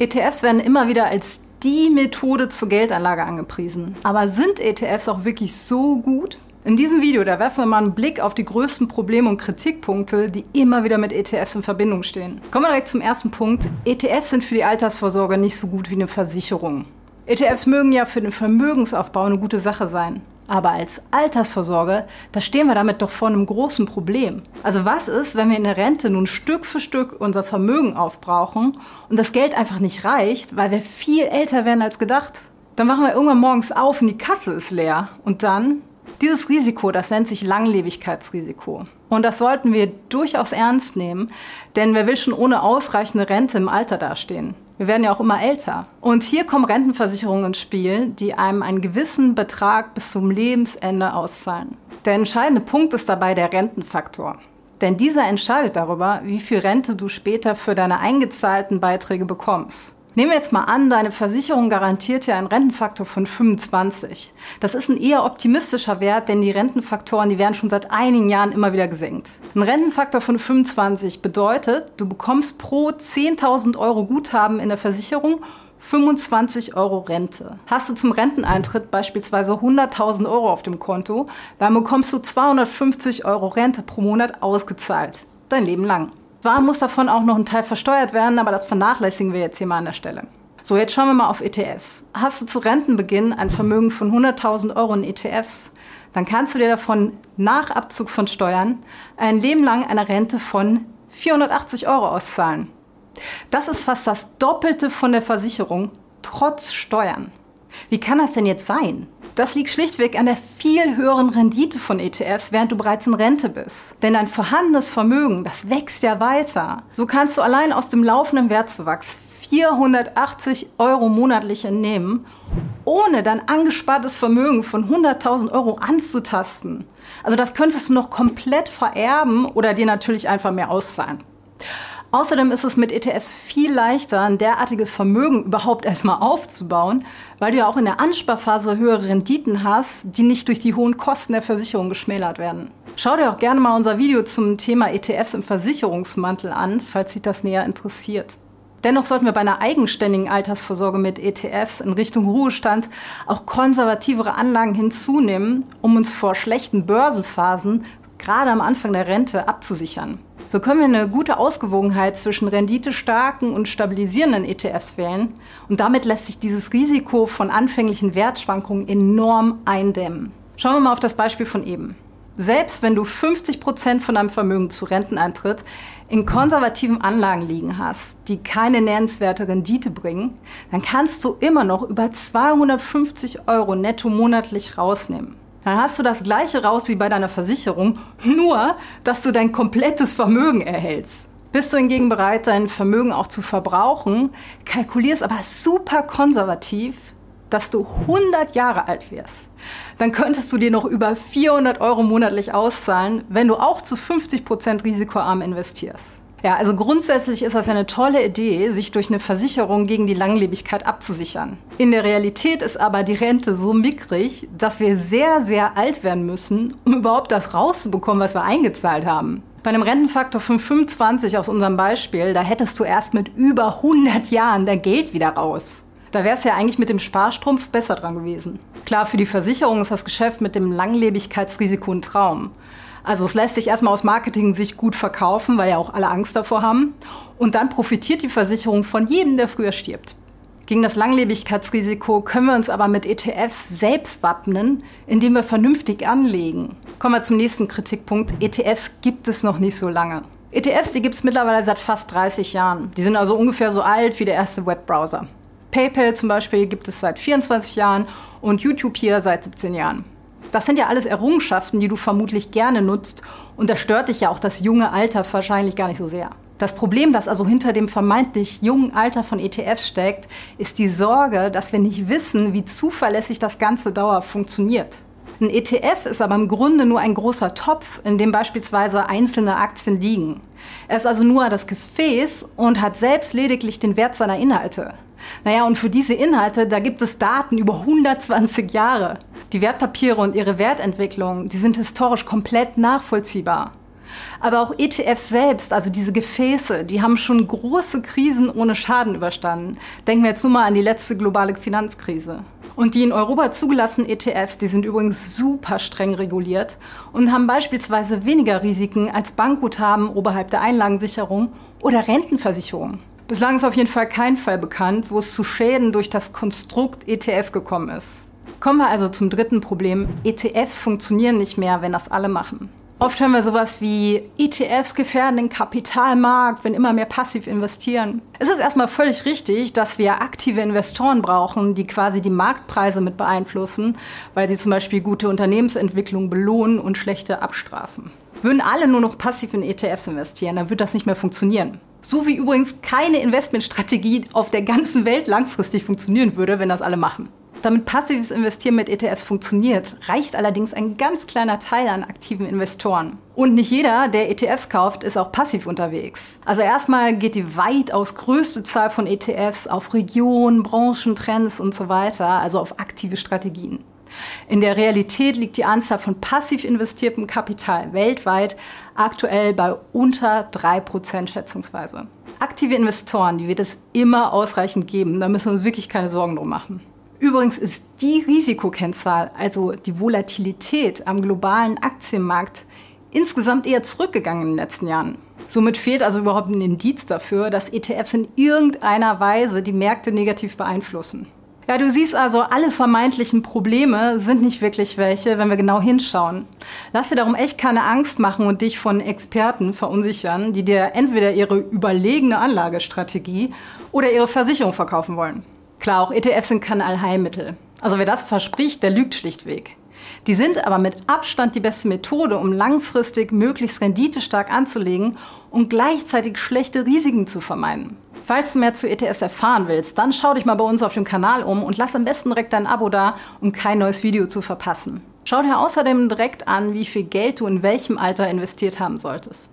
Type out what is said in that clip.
ETFs werden immer wieder als die Methode zur Geldanlage angepriesen. Aber sind ETFs auch wirklich so gut? In diesem Video, da werfen wir mal einen Blick auf die größten Probleme und Kritikpunkte, die immer wieder mit ETFs in Verbindung stehen. Kommen wir direkt zum ersten Punkt. ETFs sind für die Altersvorsorge nicht so gut wie eine Versicherung. ETFs mögen ja für den Vermögensaufbau eine gute Sache sein. Aber als Altersvorsorge, da stehen wir damit doch vor einem großen Problem. Also was ist, wenn wir in der Rente nun Stück für Stück unser Vermögen aufbrauchen und das Geld einfach nicht reicht, weil wir viel älter werden als gedacht? Dann machen wir irgendwann morgens auf und die Kasse ist leer. Und dann? Dieses Risiko, das nennt sich Langlebigkeitsrisiko. Und das sollten wir durchaus ernst nehmen, denn wer will schon ohne ausreichende Rente im Alter dastehen? Wir werden ja auch immer älter. Und hier kommen Rentenversicherungen ins Spiel, die einem einen gewissen Betrag bis zum Lebensende auszahlen. Der entscheidende Punkt ist dabei der Rentenfaktor. Denn dieser entscheidet darüber, wie viel Rente du später für deine eingezahlten Beiträge bekommst. Nehmen wir jetzt mal an, deine Versicherung garantiert ja einen Rentenfaktor von 25. Das ist ein eher optimistischer Wert, denn die Rentenfaktoren, die werden schon seit einigen Jahren immer wieder gesenkt. Ein Rentenfaktor von 25 bedeutet, du bekommst pro 10.000 Euro Guthaben in der Versicherung 25 Euro Rente. Hast du zum Renteneintritt beispielsweise 100.000 Euro auf dem Konto, dann bekommst du 250 Euro Rente pro Monat ausgezahlt. Dein Leben lang. Zwar muss davon auch noch ein Teil versteuert werden, aber das vernachlässigen wir jetzt hier mal an der Stelle. So, jetzt schauen wir mal auf ETFs. Hast du zu Rentenbeginn ein Vermögen von 100.000 Euro in ETFs, dann kannst du dir davon nach Abzug von Steuern ein Leben lang eine Rente von 480 Euro auszahlen. Das ist fast das Doppelte von der Versicherung, trotz Steuern. Wie kann das denn jetzt sein? Das liegt schlichtweg an der viel höheren Rendite von ETFs, während du bereits in Rente bist. Denn dein vorhandenes Vermögen, das wächst ja weiter. So kannst du allein aus dem laufenden Wertzuwachs 480 Euro monatlich entnehmen, ohne dein angespartes Vermögen von 100.000 Euro anzutasten. Also das könntest du noch komplett vererben oder dir natürlich einfach mehr auszahlen. Außerdem ist es mit ETFs viel leichter, ein derartiges Vermögen überhaupt erstmal aufzubauen, weil du ja auch in der Ansparphase höhere Renditen hast, die nicht durch die hohen Kosten der Versicherung geschmälert werden. Schau dir auch gerne mal unser Video zum Thema ETFs im Versicherungsmantel an, falls dich das näher interessiert. Dennoch sollten wir bei einer eigenständigen Altersvorsorge mit ETFs in Richtung Ruhestand auch konservativere Anlagen hinzunehmen, um uns vor schlechten Börsenphasen gerade am Anfang der Rente abzusichern. So können wir eine gute Ausgewogenheit zwischen renditestarken und stabilisierenden ETFs wählen und damit lässt sich dieses Risiko von anfänglichen Wertschwankungen enorm eindämmen. Schauen wir mal auf das Beispiel von eben. Selbst wenn du 50 Prozent von deinem Vermögen zu Renteneintritt in konservativen Anlagen liegen hast, die keine nennenswerte Rendite bringen, dann kannst du immer noch über 250 Euro netto monatlich rausnehmen dann hast du das gleiche raus wie bei deiner Versicherung, nur dass du dein komplettes Vermögen erhältst. Bist du hingegen bereit, dein Vermögen auch zu verbrauchen, kalkulierst aber super konservativ, dass du 100 Jahre alt wirst, dann könntest du dir noch über 400 Euro monatlich auszahlen, wenn du auch zu 50 Prozent risikoarm investierst. Ja, also grundsätzlich ist das ja eine tolle Idee, sich durch eine Versicherung gegen die Langlebigkeit abzusichern. In der Realität ist aber die Rente so mickrig, dass wir sehr, sehr alt werden müssen, um überhaupt das rauszubekommen, was wir eingezahlt haben. Bei einem Rentenfaktor von 25 aus unserem Beispiel, da hättest du erst mit über 100 Jahren dein Geld wieder raus. Da wäre es ja eigentlich mit dem Sparstrumpf besser dran gewesen. Klar, für die Versicherung ist das Geschäft mit dem Langlebigkeitsrisiko ein Traum. Also es lässt sich erstmal aus Marketing-Sicht gut verkaufen, weil ja auch alle Angst davor haben. Und dann profitiert die Versicherung von jedem, der früher stirbt. Gegen das Langlebigkeitsrisiko können wir uns aber mit ETFs selbst wappnen, indem wir vernünftig anlegen. Kommen wir zum nächsten Kritikpunkt. ETFs gibt es noch nicht so lange. ETFs, die gibt es mittlerweile seit fast 30 Jahren. Die sind also ungefähr so alt wie der erste Webbrowser. PayPal zum Beispiel gibt es seit 24 Jahren und YouTube hier seit 17 Jahren. Das sind ja alles Errungenschaften, die du vermutlich gerne nutzt und da stört dich ja auch das junge Alter wahrscheinlich gar nicht so sehr. Das Problem, das also hinter dem vermeintlich jungen Alter von ETFs steckt, ist die Sorge, dass wir nicht wissen, wie zuverlässig das ganze Dauer funktioniert. Ein ETF ist aber im Grunde nur ein großer Topf, in dem beispielsweise einzelne Aktien liegen. Er ist also nur das Gefäß und hat selbst lediglich den Wert seiner Inhalte. Naja, und für diese Inhalte, da gibt es Daten über 120 Jahre. Die Wertpapiere und ihre Wertentwicklung, die sind historisch komplett nachvollziehbar. Aber auch ETFs selbst, also diese Gefäße, die haben schon große Krisen ohne Schaden überstanden. Denken wir jetzt nur mal an die letzte globale Finanzkrise. Und die in Europa zugelassenen ETFs, die sind übrigens super streng reguliert und haben beispielsweise weniger Risiken als Bankguthaben oberhalb der Einlagensicherung oder Rentenversicherung. Bislang ist auf jeden Fall kein Fall bekannt, wo es zu Schäden durch das Konstrukt ETF gekommen ist. Kommen wir also zum dritten Problem. ETFs funktionieren nicht mehr, wenn das alle machen. Oft hören wir sowas wie ETFs gefährden den Kapitalmarkt, wenn immer mehr passiv investieren. Es ist erstmal völlig richtig, dass wir aktive Investoren brauchen, die quasi die Marktpreise mit beeinflussen, weil sie zum Beispiel gute Unternehmensentwicklung belohnen und schlechte abstrafen. Würden alle nur noch passiv in ETFs investieren, dann würde das nicht mehr funktionieren. So wie übrigens keine Investmentstrategie auf der ganzen Welt langfristig funktionieren würde, wenn das alle machen. Damit passives Investieren mit ETFs funktioniert, reicht allerdings ein ganz kleiner Teil an aktiven Investoren. Und nicht jeder, der ETFs kauft, ist auch passiv unterwegs. Also erstmal geht die weitaus größte Zahl von ETFs auf Regionen, Branchen, Trends und so weiter, also auf aktive Strategien. In der Realität liegt die Anzahl von passiv investiertem Kapital weltweit aktuell bei unter 3% schätzungsweise. Aktive Investoren, die wird es immer ausreichend geben, da müssen wir uns wirklich keine Sorgen drum machen. Übrigens ist die Risikokennzahl, also die Volatilität am globalen Aktienmarkt, insgesamt eher zurückgegangen in den letzten Jahren. Somit fehlt also überhaupt ein Indiz dafür, dass ETFs in irgendeiner Weise die Märkte negativ beeinflussen. Ja, du siehst also, alle vermeintlichen Probleme sind nicht wirklich welche, wenn wir genau hinschauen. Lass dir darum echt keine Angst machen und dich von Experten verunsichern, die dir entweder ihre überlegene Anlagestrategie oder ihre Versicherung verkaufen wollen. Klar, auch ETFs sind kein Allheilmittel. Also wer das verspricht, der lügt schlichtweg. Die sind aber mit Abstand die beste Methode, um langfristig möglichst renditestark anzulegen und gleichzeitig schlechte Risiken zu vermeiden. Falls du mehr zu ETFs erfahren willst, dann schau dich mal bei uns auf dem Kanal um und lass am besten direkt dein Abo da, um kein neues Video zu verpassen. Schau dir außerdem direkt an, wie viel Geld du in welchem Alter investiert haben solltest.